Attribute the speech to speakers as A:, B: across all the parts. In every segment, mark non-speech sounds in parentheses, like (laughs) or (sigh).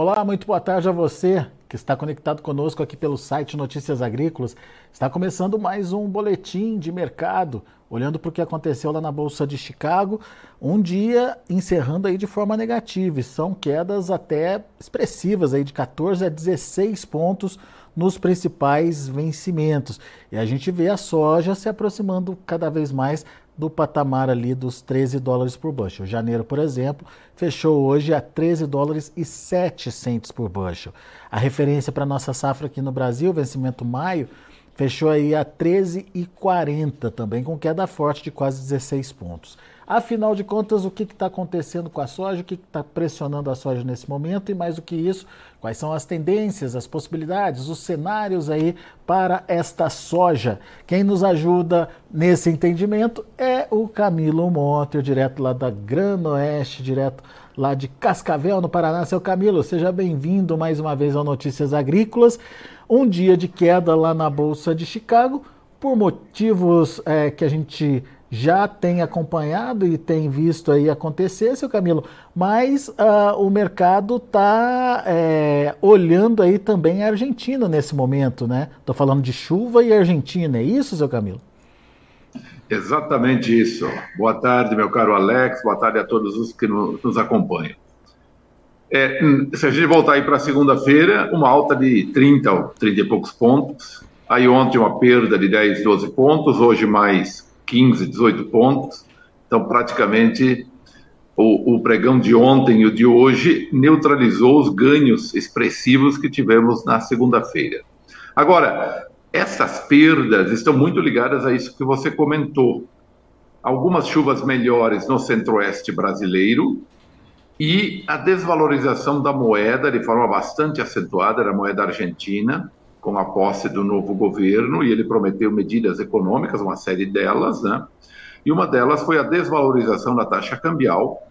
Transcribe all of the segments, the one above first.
A: Olá, muito boa tarde a você que está conectado conosco aqui pelo site Notícias Agrícolas. Está começando mais um boletim de mercado, olhando para o que aconteceu lá na Bolsa de Chicago, um dia encerrando aí de forma negativa, e são quedas até expressivas aí de 14 a 16 pontos nos principais vencimentos. E a gente vê a soja se aproximando cada vez mais do patamar ali dos 13 dólares por bushel. Janeiro, por exemplo, fechou hoje a 13 dólares e 7 centos por bushel. A referência para nossa safra aqui no Brasil, vencimento maio, fechou aí a 13,40 também, com queda forte de quase 16 pontos. Afinal de contas, o que está acontecendo com a soja, o que está pressionando a soja nesse momento e mais do que isso, quais são as tendências, as possibilidades, os cenários aí para esta soja. Quem nos ajuda nesse entendimento é o Camilo Monte, direto lá da Grano Oeste, direto lá de Cascavel, no Paraná. Seu Camilo, seja bem-vindo mais uma vez ao Notícias Agrícolas. Um dia de queda lá na Bolsa de Chicago, por motivos é, que a gente já tem acompanhado e tem visto aí acontecer, seu Camilo, mas uh, o mercado está é, olhando aí também a Argentina nesse momento, né? Estou falando de chuva e Argentina, é isso, seu Camilo?
B: Exatamente isso. Boa tarde, meu caro Alex, boa tarde a todos os que nos acompanham. É, se a gente voltar aí para segunda-feira, uma alta de 30 ou 30 e poucos pontos, aí ontem uma perda de 10, 12 pontos, hoje mais 15, 18 pontos. Então, praticamente, o, o, pregão de ontem e o de hoje neutralizou os ganhos expressivos que tivemos na segunda-feira. Agora, essas perdas estão muito ligadas a isso que você comentou. Algumas chuvas melhores no centro-oeste brasileiro e a desvalorização da moeda de forma bastante acentuada da moeda argentina com a posse do novo governo e ele prometeu medidas econômicas, uma série delas, né? E uma delas foi a desvalorização da taxa cambial.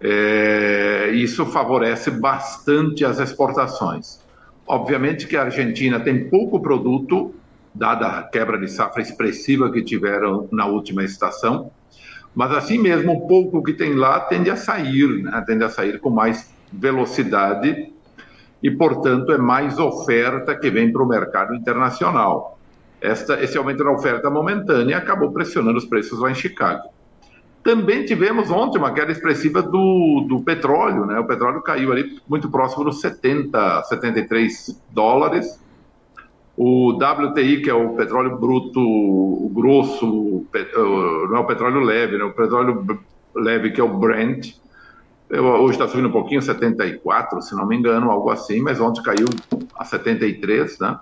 B: É, isso favorece bastante as exportações. Obviamente que a Argentina tem pouco produto, dada a quebra de safra expressiva que tiveram na última estação, mas assim mesmo o pouco que tem lá tende a sair, né? tende a sair com mais velocidade e, portanto, é mais oferta que vem para o mercado internacional. Esta, esse aumento da oferta momentânea acabou pressionando os preços lá em Chicago. Também tivemos ontem uma queda expressiva do, do petróleo, né? O petróleo caiu ali muito próximo dos 70, 73 dólares. O WTI, que é o petróleo bruto o grosso, não é o petróleo leve, né? O petróleo leve, que é o Brent, hoje está subindo um pouquinho, 74, se não me engano, algo assim, mas ontem caiu a 73, né?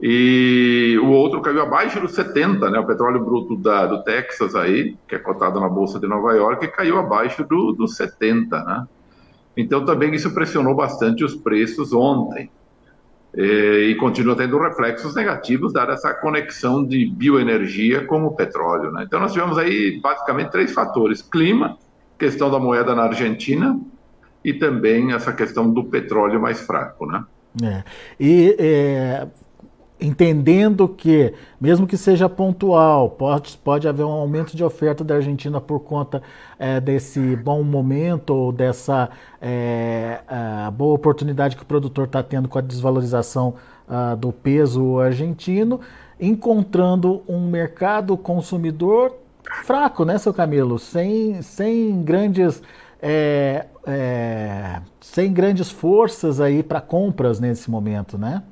B: E o outro caiu abaixo dos 70, né? O petróleo bruto da, do Texas aí, que é cotado na Bolsa de Nova York, caiu abaixo do, dos 70, né? Então também isso pressionou bastante os preços ontem. E, e continua tendo reflexos negativos, dada essa conexão de bioenergia com o petróleo. Né? Então nós tivemos aí basicamente três fatores: clima, questão da moeda na Argentina e também essa questão do petróleo mais fraco, né?
A: É. E é, entendendo que, mesmo que seja pontual, pode, pode haver um aumento de oferta da Argentina por conta é, desse bom momento ou dessa é, boa oportunidade que o produtor está tendo com a desvalorização uh, do peso argentino, encontrando um mercado consumidor fraco, né, seu Camilo? Sem, sem grandes. É, é, sem grandes forças aí para compras nesse momento, né?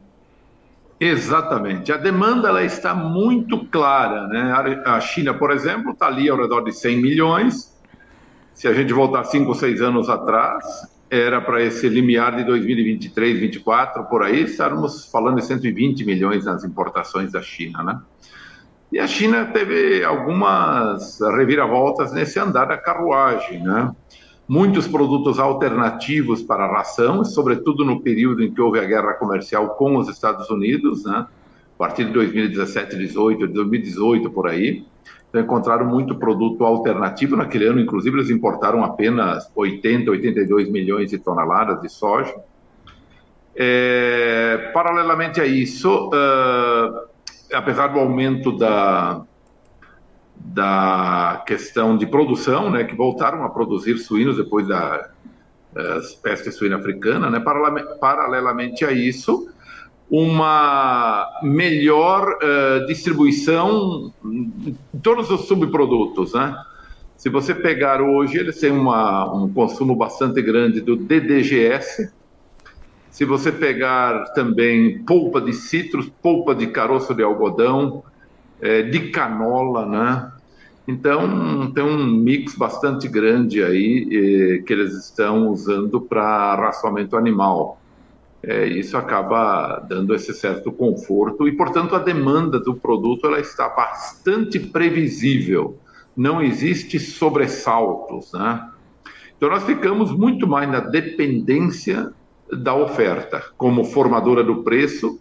B: Exatamente. A demanda ela está muito clara, né? A China, por exemplo, está ali ao redor de 100 milhões. Se a gente voltar 5 ou 6 anos atrás, era para esse limiar de 2023, 2024, por aí, estávamos falando de 120 milhões nas importações da China, né? E a China teve algumas reviravoltas nesse andar da carruagem, né? Muitos produtos alternativos para a ração, sobretudo no período em que houve a guerra comercial com os Estados Unidos, né? A partir de 2017, 18, 2018 por aí, então encontraram muito produto alternativo. Naquele ano, inclusive, eles importaram apenas 80, 82 milhões de toneladas de soja. É, paralelamente a isso, uh, apesar do aumento da, da questão de produção, né, que voltaram a produzir suínos depois da, peste suína africana, né? Paralelamente a isso, uma melhor uh, distribuição de todos os subprodutos, né? Se você pegar hoje, eles têm uma, um consumo bastante grande do DDGS. Se você pegar também polpa de citros, polpa de caroço de algodão, é, de canola, né? Então, tem um mix bastante grande aí eh, que eles estão usando para raçoamento animal. É, isso acaba dando esse certo conforto e, portanto, a demanda do produto ela está bastante previsível. Não existe sobressaltos, né? Então, nós ficamos muito mais na dependência da oferta, como formadora do preço,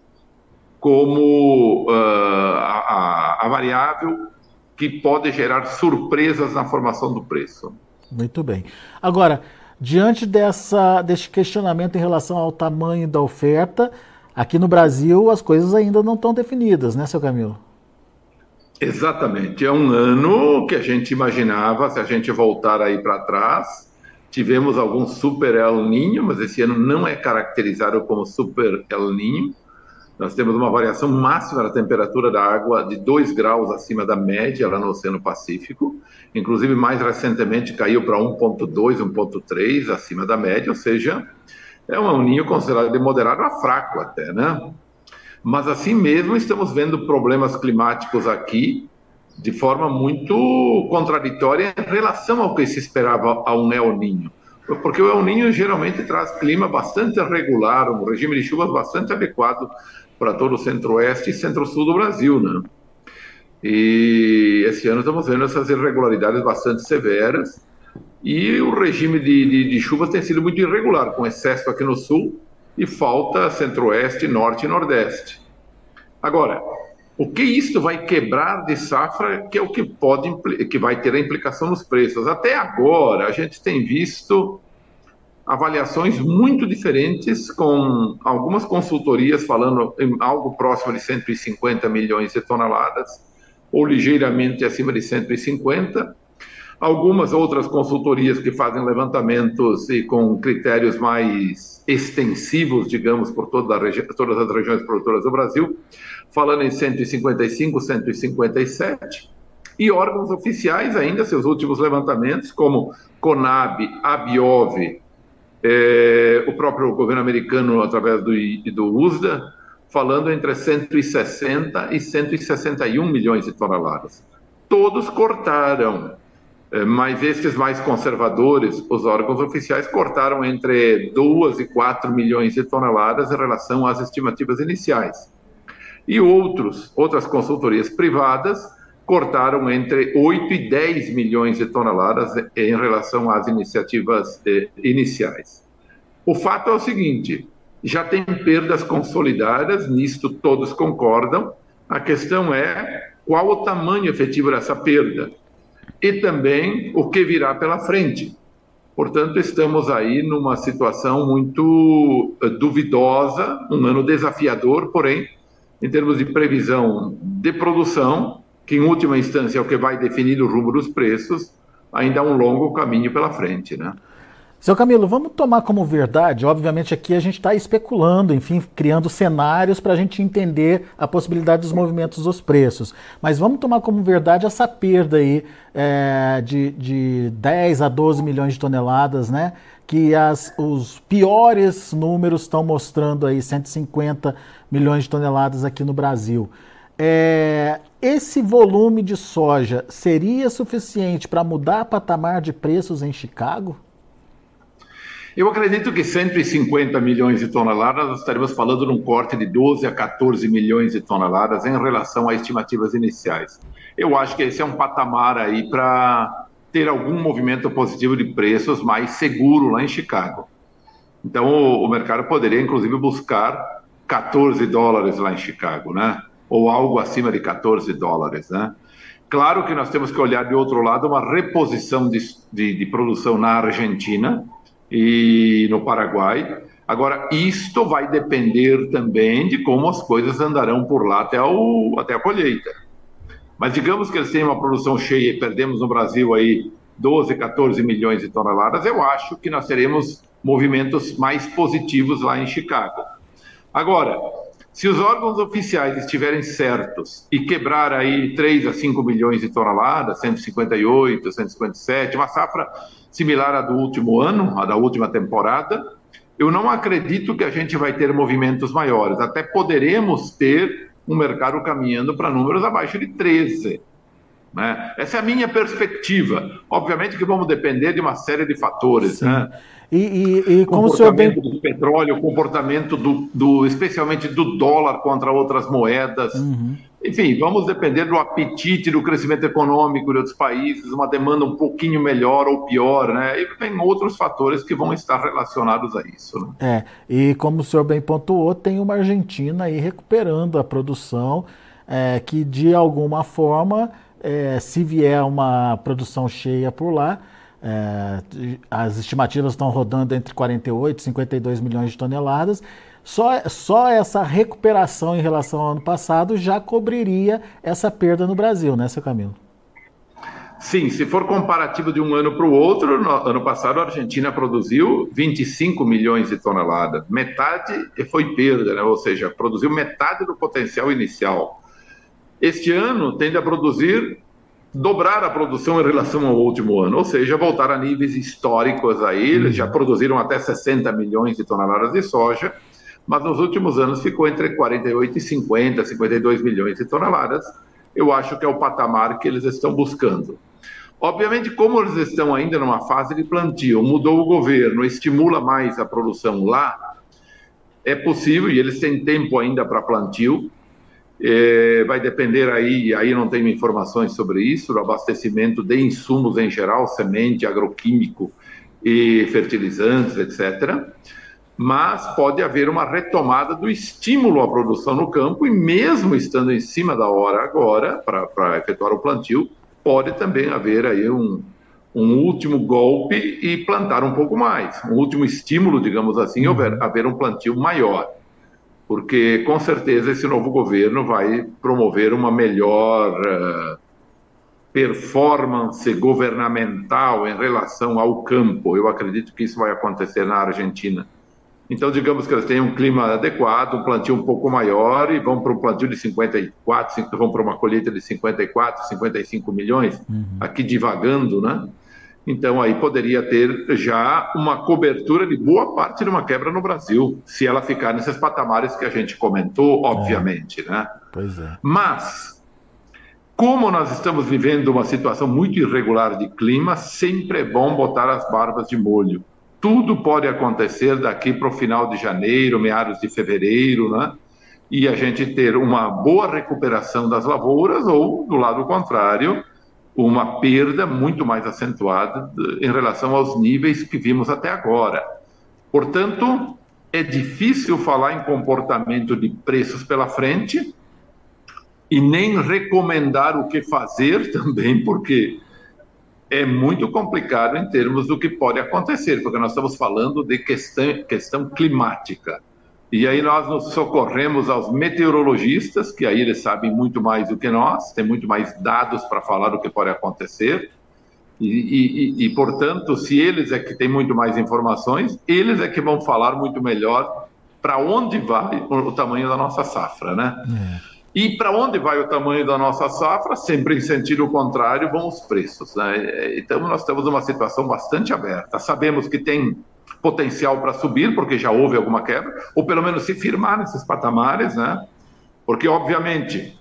B: como uh, a, a, a variável que pode gerar surpresas na formação do preço.
A: Muito bem. Agora, diante dessa, deste questionamento em relação ao tamanho da oferta, aqui no Brasil as coisas ainda não estão definidas, né, seu Camilo?
B: Exatamente. É um ano que a gente imaginava, se a gente voltar aí para trás, tivemos algum super El Ninho, mas esse ano não é caracterizado como super El Ninho. Nós temos uma variação máxima da temperatura da água de 2 graus acima da média lá no Oceano Pacífico. Inclusive, mais recentemente caiu para 1,2, 1,3 acima da média, ou seja, é um ninho considerado de moderado a fraco até, né? Mas assim mesmo estamos vendo problemas climáticos aqui de forma muito contraditória em relação ao que se esperava a um El Ninho. Porque o El Ninho geralmente traz clima bastante regular, um regime de chuvas bastante adequado para todo o centro-oeste e centro-sul do Brasil, né? E esse ano estamos vendo essas irregularidades bastante severas e o regime de, de, de chuvas tem sido muito irregular, com excesso aqui no sul e falta centro-oeste, norte e nordeste. Agora, o que isso vai quebrar de safra, que é o que pode que vai ter a implicação nos preços. Até agora, a gente tem visto avaliações muito diferentes, com algumas consultorias falando em algo próximo de 150 milhões de toneladas, ou ligeiramente acima de 150. Algumas outras consultorias que fazem levantamentos e com critérios mais extensivos, digamos, por toda todas as regiões produtoras do Brasil, falando em 155, 157. E órgãos oficiais ainda, seus últimos levantamentos, como CONAB, ABIOV, é, o próprio governo americano, através do, do USDA, falando entre 160 e 161 milhões de toneladas. Todos cortaram, mas esses mais conservadores, os órgãos oficiais, cortaram entre 2 e 4 milhões de toneladas em relação às estimativas iniciais. E outros, outras consultorias privadas cortaram entre 8 e 10 milhões de toneladas em relação às iniciativas eh, iniciais. O fato é o seguinte: já tem perdas consolidadas, nisto todos concordam. A questão é qual o tamanho efetivo dessa perda e também o que virá pela frente. Portanto, estamos aí numa situação muito eh, duvidosa, um ano desafiador, porém, em termos de previsão de produção, que em última instância é o que vai definir o rumo dos preços, ainda há um longo caminho pela frente, né?
A: Seu Camilo, vamos tomar como verdade, obviamente aqui a gente está especulando, enfim, criando cenários para a gente entender a possibilidade dos movimentos dos preços. Mas vamos tomar como verdade essa perda aí é, de, de 10 a 12 milhões de toneladas, né? Que as, os piores números estão mostrando aí 150 milhões de toneladas aqui no Brasil. É, esse volume de soja seria suficiente para mudar patamar de preços em Chicago?
B: Eu acredito que 150 milhões de toneladas, nós estaremos falando de um corte de 12 a 14 milhões de toneladas em relação às estimativas iniciais. Eu acho que esse é um patamar aí para ter algum movimento positivo de preços mais seguro lá em Chicago. Então, o, o mercado poderia, inclusive, buscar 14 dólares lá em Chicago, né? ou algo acima de 14 dólares. Né? Claro que nós temos que olhar de outro lado uma reposição de, de, de produção na Argentina e no Paraguai. Agora, isto vai depender também de como as coisas andarão por lá até, o, até a colheita. Mas digamos que eles têm uma produção cheia e perdemos no Brasil aí 12, 14 milhões de toneladas, eu acho que nós teremos movimentos mais positivos lá em Chicago. Agora, se os órgãos oficiais estiverem certos e quebrar aí 3 a 5 milhões de toneladas, 158, 157, uma safra similar à do último ano, à da última temporada, eu não acredito que a gente vai ter movimentos maiores. Até poderemos ter um mercado caminhando para números abaixo de 13. Né? Essa é a minha perspectiva. Obviamente que vamos depender de uma série de fatores. Né?
A: E, e, e como o senhor bem...
B: do petróleo, o comportamento do, do, especialmente do dólar contra outras moedas. Uhum. Enfim, vamos depender do apetite do crescimento econômico de outros países, uma demanda um pouquinho melhor ou pior, né? E tem outros fatores que vão estar relacionados a isso. Né?
A: É, e como o senhor bem pontuou, tem uma Argentina aí recuperando a produção, é, que de alguma forma, é, se vier uma produção cheia por lá, é, as estimativas estão rodando entre 48 e 52 milhões de toneladas. Só, só essa recuperação em relação ao ano passado já cobriria essa perda no Brasil, né, seu Camilo?
B: Sim, se for comparativo de um ano para o outro, no ano passado a Argentina produziu 25 milhões de toneladas, metade foi perda, né? ou seja, produziu metade do potencial inicial. Este ano tende a produzir dobrar a produção em relação ao último ano, ou seja, voltar a níveis históricos aí. Eles já produziram até 60 milhões de toneladas de soja, mas nos últimos anos ficou entre 48 e 50, 52 milhões de toneladas. Eu acho que é o patamar que eles estão buscando. Obviamente, como eles estão ainda numa fase de plantio, mudou o governo, estimula mais a produção lá, é possível, e eles têm tempo ainda para plantio, é, vai depender aí, aí não tenho informações sobre isso, do abastecimento de insumos em geral, semente, agroquímico e fertilizantes, etc. Mas pode haver uma retomada do estímulo à produção no campo e mesmo estando em cima da hora agora para efetuar o plantio, pode também haver aí um, um último golpe e plantar um pouco mais, um último estímulo, digamos assim, uhum. haver, haver um plantio maior porque com certeza esse novo governo vai promover uma melhor uh, performance governamental em relação ao campo. Eu acredito que isso vai acontecer na Argentina. Então, digamos que eles têm um clima adequado, um plantio um pouco maior e vão para um plantio de 54, vão para uma colheita de 54, 55 milhões, uhum. aqui divagando, né? Então, aí poderia ter já uma cobertura de boa parte de uma quebra no Brasil, se ela ficar nesses patamares que a gente comentou, obviamente, é. né?
A: Pois é.
B: Mas, como nós estamos vivendo uma situação muito irregular de clima, sempre é bom botar as barbas de molho. Tudo pode acontecer daqui para o final de janeiro, meados de fevereiro, né? E a gente ter uma boa recuperação das lavouras, ou, do lado contrário, uma perda muito mais acentuada em relação aos níveis que vimos até agora. Portanto, é difícil falar em comportamento de preços pela frente e nem recomendar o que fazer (laughs) também, porque é muito complicado em termos do que pode acontecer, porque nós estamos falando de questão, questão climática. E aí nós nos socorremos aos meteorologistas, que aí eles sabem muito mais do que nós, têm muito mais dados para falar do que pode acontecer. E, e, e, portanto, se eles é que têm muito mais informações, eles é que vão falar muito melhor para onde vai o, o, tamanho da nossa safra, né? É. E para onde vai o tamanho da nossa safra? Sempre em sentido contrário vão os preços. Né? Então, nós temos uma situação bastante aberta. Sabemos que tem potencial para subir, porque já houve alguma quebra, ou pelo menos se firmar nesses patamares, né? Porque, obviamente,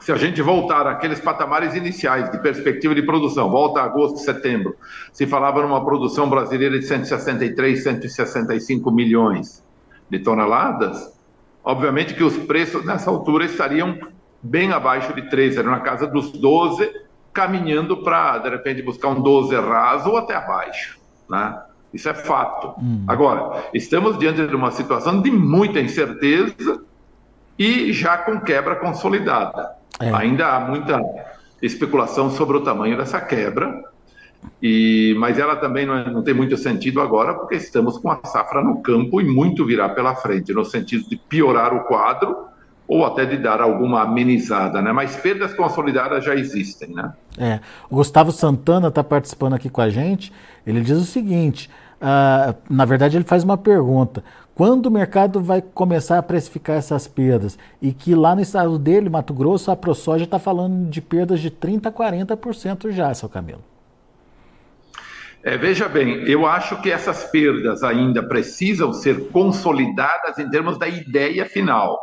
B: se a gente voltar àqueles patamares iniciais de perspectiva de produção, volta a agosto, setembro, se falava numa produção brasileira de 163, 165 milhões de toneladas, obviamente que os preços nessa altura estariam bem abaixo de 13, era na casa dos 12, caminhando para, de repente, buscar um 12 raso ou até abaixo, né? Isso é fato. Hum. Agora, estamos diante de uma situação de muita incerteza e já com quebra consolidada. É. Ainda há muita especulação sobre o tamanho dessa quebra, e, mas ela também não, é, não, tem muito sentido agora, porque estamos com a safra no campo e muito virá pela frente, no sentido de piorar o quadro ou até de dar alguma amenizada, né? Mas perdas consolidadas já existem, né?
A: É. O Gustavo Santana está participando aqui com a gente. Ele diz o seguinte: uh, na verdade, ele faz uma pergunta. Quando o mercado vai começar a precificar essas perdas? E que lá no estado dele, Mato Grosso, a ProSoja está falando de perdas de 30% a 40% já, seu Camilo.
B: É, veja bem, eu acho que essas perdas ainda precisam ser consolidadas em termos da ideia final.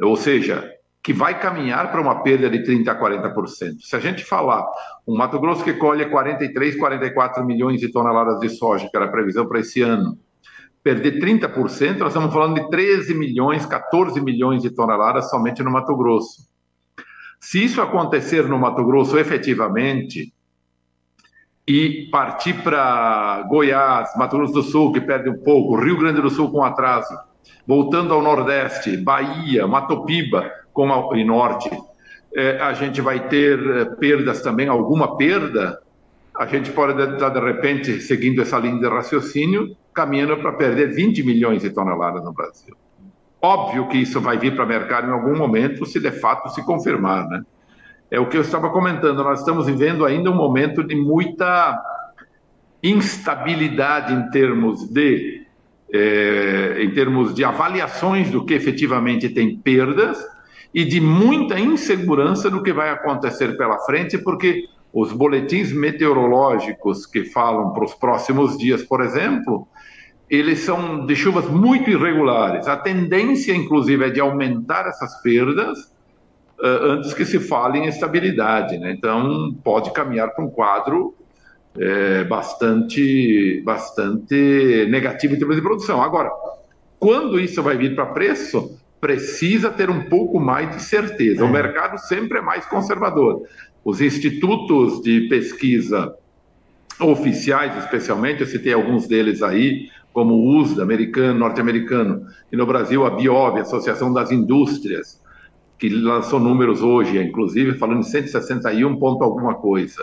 B: Ou seja, que vai caminhar para uma perda de 30% a 40%. Se a gente falar, um Mato Grosso que colhe 43, 44 milhões de toneladas de soja, que era a previsão para esse ano, perder 30%, nós estamos falando de 13 milhões, 14 milhões de toneladas somente no Mato Grosso. Se isso acontecer no Mato Grosso efetivamente, e partir para Goiás, Mato Grosso do Sul, que perde um pouco, Rio Grande do Sul com atraso, voltando ao Nordeste, Bahia, Matopiba, como e Norte, é, a gente vai ter é, perdas também, alguma perda, a gente pode estar, de repente, seguindo essa linha de raciocínio, caminhando para perder 20 milhões de toneladas no Brasil. Óbvio que isso vai vir para o mercado em algum momento, se de fato se confirmar, né? É o que eu estava comentando, nós estamos vivendo ainda um momento de muita instabilidade em termos de é, em termos de avaliações do que efetivamente tem perdas e de muita insegurança do que vai acontecer pela frente, porque os boletins meteorológicos que falam para os próximos dias, por exemplo, eles são de chuvas muito irregulares. A tendência, inclusive, é de aumentar essas perdas uh, antes que se fale em estabilidade. Né? Então, pode caminhar para um quadro é, bastante, bastante negativo em termos de produção. Agora, quando isso vai vir para preço, precisa ter um pouco mais de certeza. O é. mercado sempre é mais conservador. Os institutos de pesquisa oficiais, especialmente, eu citei alguns deles aí, como o USDA, americano, norte-americano, e no Brasil a BIOV, Associação das Indústrias, que lançou números hoje, inclusive, falando em 161 ponto alguma coisa.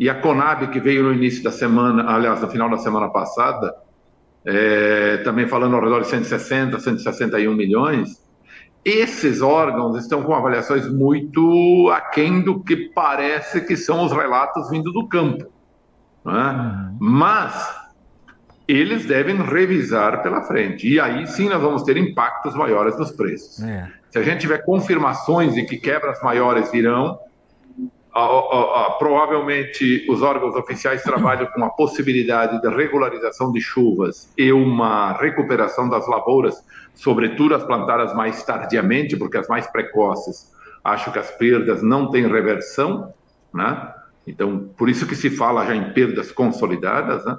B: E a Conab, que veio no início da semana, aliás, no final da semana passada, é, também falando ao redor de 160, 161 milhões, esses órgãos estão com avaliações muito aquém do que parece que são os relatos vindo do campo. É? Uhum. Mas eles devem revisar pela frente. E aí sim nós vamos ter impactos maiores nos preços. É. Se a gente tiver confirmações de que quebras maiores virão, provavelmente os órgãos oficiais trabalham com a possibilidade de regularização de chuvas e uma recuperação das lavouras, sobretudo as plantadas mais tardiamente, porque as mais precoces acho que as perdas não têm reversão, né? Então, por isso que se fala já em perdas consolidadas, né?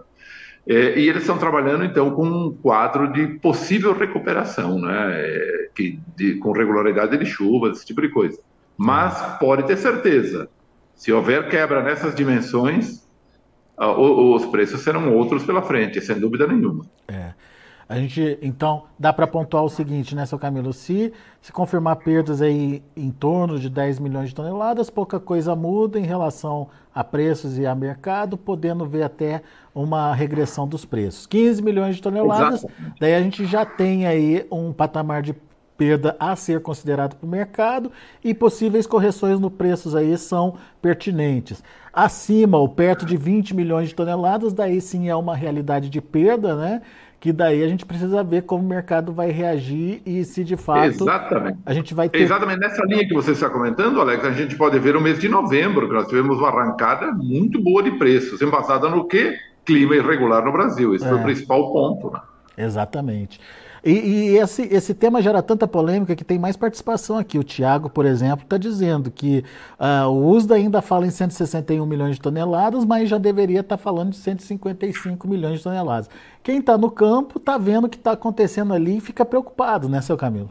B: É, e eles estão trabalhando então com um quadro de possível recuperação, né? É, que, de, com regularidade de chuvas, esse tipo de coisa. Mas pode ter certeza, se houver quebra nessas dimensões, os preços serão outros pela frente, sem dúvida nenhuma.
A: É. A gente, então, dá para pontuar o seguinte, né, seu Camilo? Se, se confirmar perdas aí em torno de 10 milhões de toneladas, pouca coisa muda em relação a preços e a mercado, podendo ver até uma regressão dos preços. 15 milhões de toneladas, Exato. daí a gente já tem aí um patamar de perda a ser considerado para o mercado e possíveis correções no preços aí são pertinentes. Acima ou perto de 20 milhões de toneladas, daí sim é uma realidade de perda, né? Que daí a gente precisa ver como o mercado vai reagir e se de fato
B: Exatamente.
A: a gente vai ter...
B: Exatamente nessa linha que você está comentando, Alex, a gente pode ver o mês de novembro, que nós tivemos uma arrancada muito boa de preços, embasada no quê? Clima irregular no Brasil. Esse é. foi o é. principal ponto. Né?
A: Exatamente. E, e, esse, esse tema gera tanta polêmica que tem mais participação aqui. O Tiago, por exemplo, está dizendo que uh, o USDA ainda fala em 161 milhões de toneladas, mas já deveria estar tá falando de 155 milhões de toneladas. Quem está no campo está vendo o que está acontecendo ali e fica preocupado, né, seu Camilo?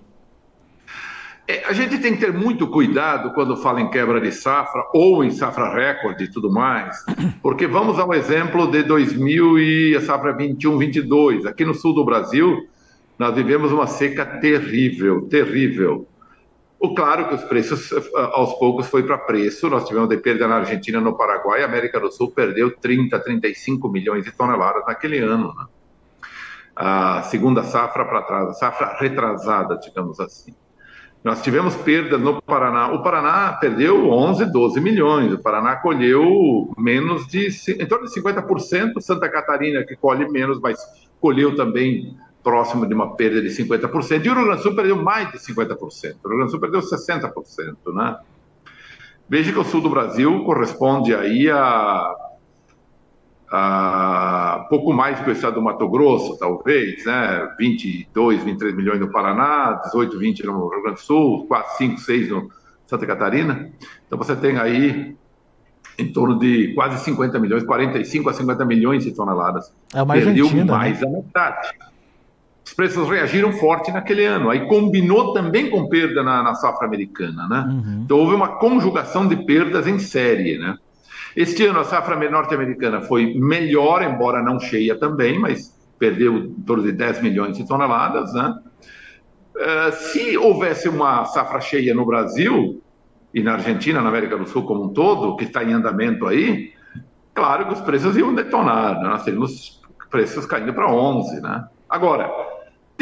B: É, a gente tem que ter muito cuidado quando fala em quebra de safra ou em safra recorde e tudo mais, porque vamos ao exemplo de 2000 e a safra 21, 22. Aqui no sul do Brasil, nós vivemos uma seca terrível, terrível. O claro que os preços aos poucos foi para preço. Nós tivemos de perda na Argentina, no Paraguai, a América do Sul perdeu 30, 35 milhões de toneladas naquele ano. Né? A segunda safra para trás, a safra retrasada, digamos assim. Nós tivemos perdas no Paraná. O Paraná perdeu 11, 12 milhões. O Paraná colheu menos de, em torno de 50%. Santa Catarina, que colhe menos, mas colheu também próximo de uma perda de 50%. E o Rio Grande do Sul perdeu mais de 50%. O Rio Grande do Sul perdeu 60%, né? Veja que o sul do Brasil corresponde aí a uh, pouco mais que o estado do Mato Grosso, talvez, né? 22, 23 milhões no Paraná, 18, 20 no Rio Grande do Sul, 4, 5, 6 no Santa Catarina. Então você tem aí em torno de quase 50 milhões, 45 a 50 milhões de toneladas.
A: É uma Perdeu Argentina,
B: né? mais
A: né?
B: a metade. Os preços reagiram forte naquele ano. Aí combinou também com perda na, na safra americana, né? Uhum. Então houve uma conjugação de perdas em série, né? Este ano a safra norte-americana foi melhor, embora não cheia também, mas perdeu em torno de 10 milhões de toneladas. Né? Uh, se houvesse uma safra cheia no Brasil e na Argentina, na América do Sul como um todo, que está em andamento aí, claro que os preços iam detonar, né? nós teríamos preços caindo para 11. Né? Agora,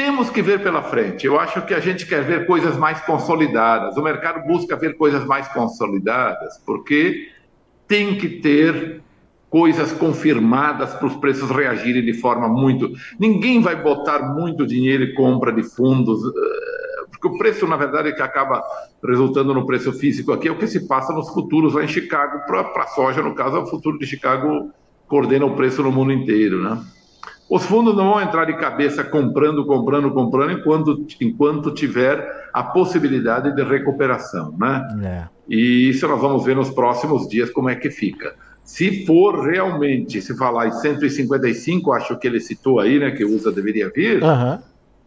B: temos que ver pela frente. Eu acho que a gente quer ver coisas mais consolidadas. O mercado busca ver coisas mais consolidadas, porque tem que ter coisas confirmadas para os preços reagirem de forma muito. Ninguém vai botar muito dinheiro em compra de fundos, eh, porque o preço, na verdade, que acaba resultando no preço físico aqui é o que se passa nos futuros lá em Chicago, para a soja, no caso, o futuro de Chicago coordena o preço no mundo inteiro, né? Os fundos não vão entrar de cabeça comprando, comprando, comprando, enquanto, enquanto tiver a possibilidade de recuperação, né? É. E isso nós vamos ver nos próximos dias como é que fica. Se for realmente, se falar em 155, acho que ele citou aí, né, que o USA deveria vir,
A: uhum.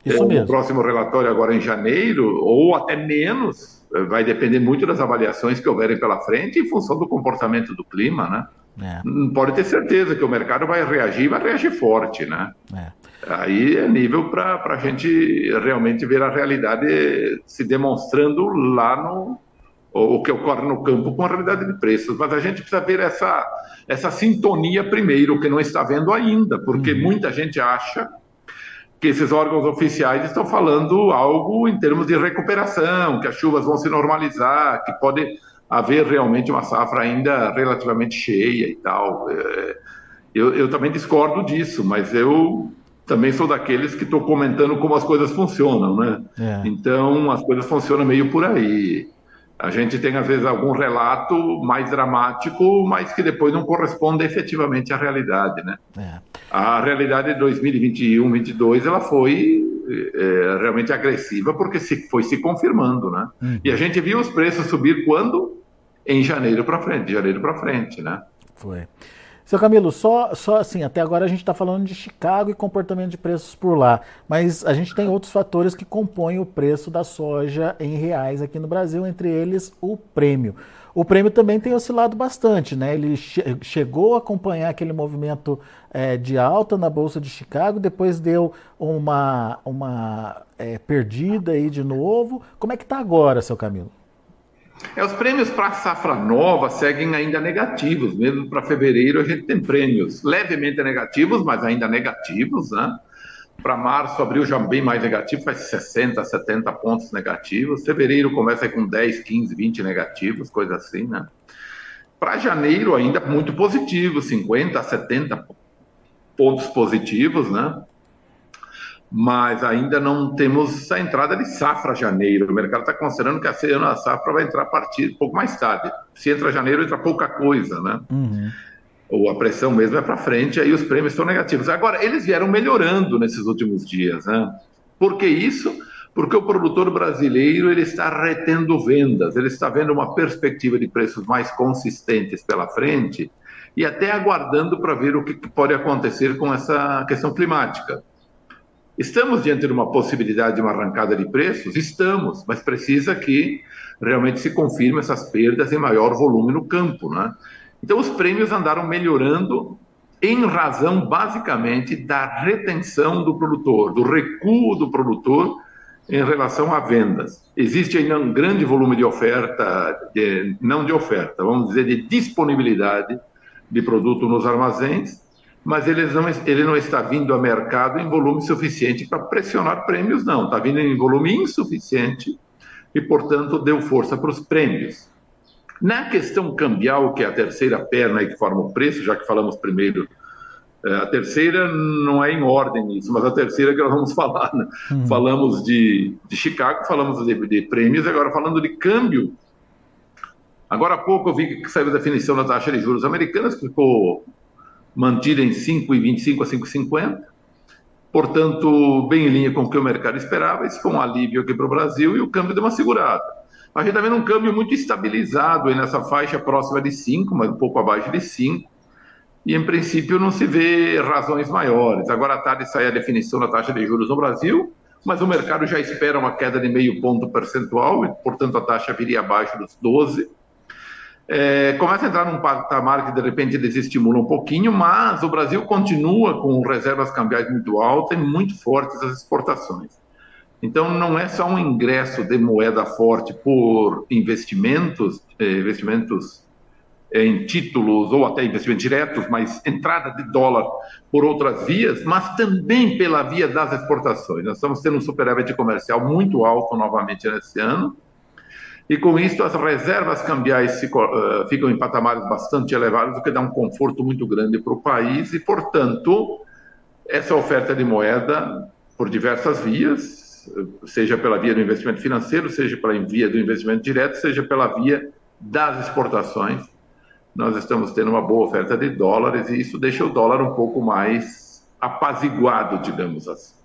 A: isso mesmo.
B: o próximo relatório agora em janeiro, ou até menos, vai depender muito das avaliações que houverem pela frente em função do comportamento do clima, né? É. Pode ter certeza que o mercado vai reagir, vai reagir forte, né? É. Aí é nível para a gente realmente ver a realidade se demonstrando lá no o que ocorre no campo com a realidade de preços. Mas a gente precisa ver essa, essa sintonia primeiro, que não está vendo ainda, porque uhum. muita gente acha que esses órgãos oficiais estão falando algo em termos de recuperação, que as chuvas vão se normalizar, que pode haver realmente uma safra ainda relativamente cheia e tal. É, eu, eu também discordo disso, mas eu também sou daqueles que estou comentando como as coisas funcionam, né? É. Então, as coisas funcionam meio por aí. A gente tem, às vezes, algum relato mais dramático, mas que depois não corresponde efetivamente à realidade, né? É. A realidade de 2021, 2022, ela foi é, realmente agressiva porque se, foi se confirmando, né? Uhum. E a gente viu os preços subir quando? Em janeiro para frente, de janeiro para frente, né?
A: Foi. Seu Camilo, só, só assim, até agora a gente está falando de Chicago e comportamento de preços por lá, mas a gente tem outros fatores que compõem o preço da soja em reais aqui no Brasil, entre eles o prêmio. O prêmio também tem oscilado bastante, né? Ele che chegou a acompanhar aquele movimento é, de alta na Bolsa de Chicago, depois deu uma, uma é, perdida aí de novo. Como é que está agora, seu Camilo?
B: É, os prêmios para a safra nova seguem ainda negativos, mesmo para fevereiro a gente tem prêmios levemente negativos, mas ainda negativos, né? Para março, abril já bem mais negativo, faz 60, 70 pontos negativos. Fevereiro começa com 10, 15, 20 negativos, coisa assim, né? Para janeiro ainda muito positivo, 50, 70 pontos positivos, né? Mas ainda não temos a entrada de safra janeiro. O mercado está considerando que esse ano a safra vai entrar a partir um pouco mais tarde. Se entra janeiro, entra pouca coisa, né? Uhum. Ou a pressão mesmo é para frente, aí os prêmios estão negativos. Agora, eles vieram melhorando nesses últimos dias, né? Por que isso? Porque o produtor brasileiro ele está retendo vendas, ele está vendo uma perspectiva de preços mais consistentes pela frente e até aguardando para ver o que pode acontecer com essa questão climática. Estamos diante de uma possibilidade de uma arrancada de preços? Estamos, mas precisa que realmente se confirme essas perdas em maior volume no campo. Né? Então, os prêmios andaram melhorando em razão, basicamente, da retenção do produtor, do recuo do produtor em relação a vendas. Existe ainda um grande volume de oferta, de, não de oferta, vamos dizer, de disponibilidade de produto nos armazéns, mas ele não, ele não está vindo a mercado em volume suficiente para pressionar prêmios, não. Está vindo em volume insuficiente e, portanto, deu força para os prêmios. Na questão cambial, que é a terceira perna que forma o preço, já que falamos primeiro é, a terceira não é em ordem isso, mas a terceira que nós vamos (laughs) falar. Né? Uhum. Falamos de, de Chicago, falamos de, de, prêmios, agora falando de câmbio. Agora há pouco eu vi que saiu a definição da taxa de juros americanas, que ficou mantida em 5,25 a 5,50. Portanto, bem em linha com o que o mercado esperava. Isso foi um alívio aqui para o Brasil e o câmbio deu uma segurada. A gente está vendo um câmbio muito estabilizado aí nessa faixa próxima de 5, mas um pouco abaixo de 5 e, em princípio, não se vê razões maiores. Agora à tarde sai a definição da taxa de juros no Brasil, mas o mercado já espera uma queda de meio ponto percentual, e, portanto, a taxa viria abaixo dos 12. É, começa a entrar num patamar que de repente desestimula um pouquinho, mas o Brasil continua com reservas cambiais muito altas e muito fortes as exportações. Então, não é só um ingresso de moeda forte por investimentos, eh, investimentos em títulos ou até investimentos diretos, mas entrada de dólar por outras vias, mas também pela via das exportações. Nós estamos tendo um superávit comercial muito alto novamente nesse ano, e com isso as reservas cambiais ficam, ficam em patamares bastante elevados, o que dá um conforto muito grande para o país, e, portanto, essa oferta de moeda por diversas vias, seja pela via do investimento financeiro, seja pela via do investimento direto, seja pela via das exportações, nós estamos tendo uma boa oferta de dólares e isso deixa o dólar um pouco mais apaziguado, digamos assim.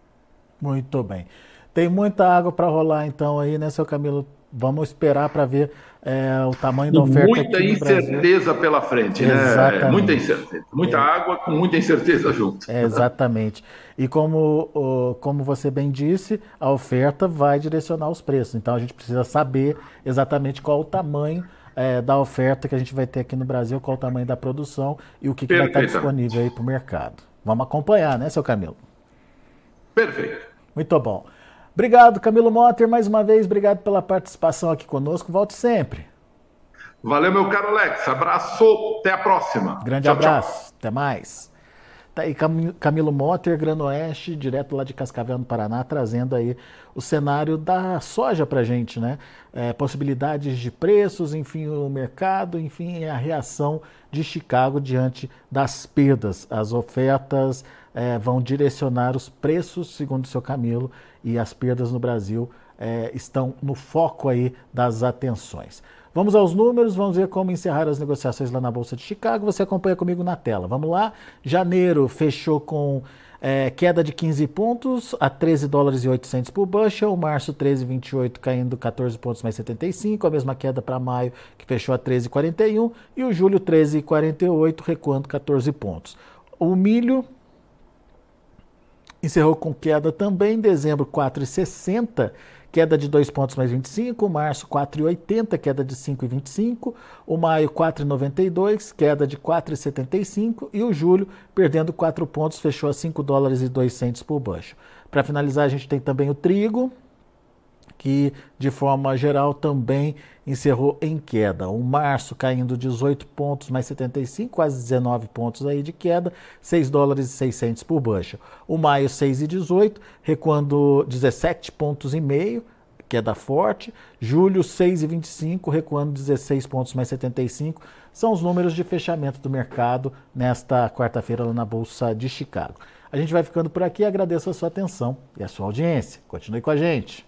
A: Muito bem. Tem muita água para rolar então aí, né, seu Camilo? Vamos esperar para ver é, o tamanho da oferta.
B: Muita incerteza pela frente, né? Exatamente. Muita incerteza. Muita é. água com muita incerteza junto.
A: É, exatamente. E como, como você bem disse, a oferta vai direcionar os preços. Então a gente precisa saber exatamente qual o tamanho é, da oferta que a gente vai ter aqui no Brasil, qual o tamanho da produção e o que, que vai estar disponível aí para o mercado. Vamos acompanhar, né, seu Camilo?
B: Perfeito.
A: Muito bom. Obrigado, Camilo Motter, mais uma vez, obrigado pela participação aqui conosco. Volte sempre.
B: Valeu, meu caro Alex. Abraço, até a próxima.
A: Grande tchau, abraço, tchau. até mais. Tá aí Camilo Motter, Granoeste, direto lá de Cascavel, no Paraná, trazendo aí o cenário da soja para gente, né? É, possibilidades de preços, enfim, o mercado, enfim, a reação de Chicago diante das perdas. As ofertas é, vão direcionar os preços, segundo o seu Camilo, e as perdas no Brasil é, estão no foco aí das atenções. Vamos aos números, vamos ver como encerrar as negociações lá na Bolsa de Chicago. Você acompanha comigo na tela. Vamos lá. Janeiro fechou com é, queda de 15 pontos a 13 dólares e 800 por bushel. Março 13,28 caindo 14 pontos mais 75. A mesma queda para maio que fechou a 13,41 e o julho 13,48 recuando 14 pontos. O milho encerrou com queda também. Dezembro 4,60 queda de 2 pontos mais 25, março 4,80, queda de 5,25, o maio 4,92, queda de 4,75 e o julho, perdendo 4 pontos, fechou a 5 dólares e 2 centos por baixo. Para finalizar, a gente tem também o trigo, que de forma geral também encerrou em queda. O março caindo 18 pontos mais 75, quase 19 pontos aí de queda, 6 dólares e 600 por bushel. O maio 6 e 18, recuando 17 pontos e meio, queda forte. Julho 6 e 25, recuando 16 pontos mais 75. São os números de fechamento do mercado nesta quarta-feira lá na Bolsa de Chicago. A gente vai ficando por aqui, agradeço a sua atenção e a sua audiência. Continue com a gente.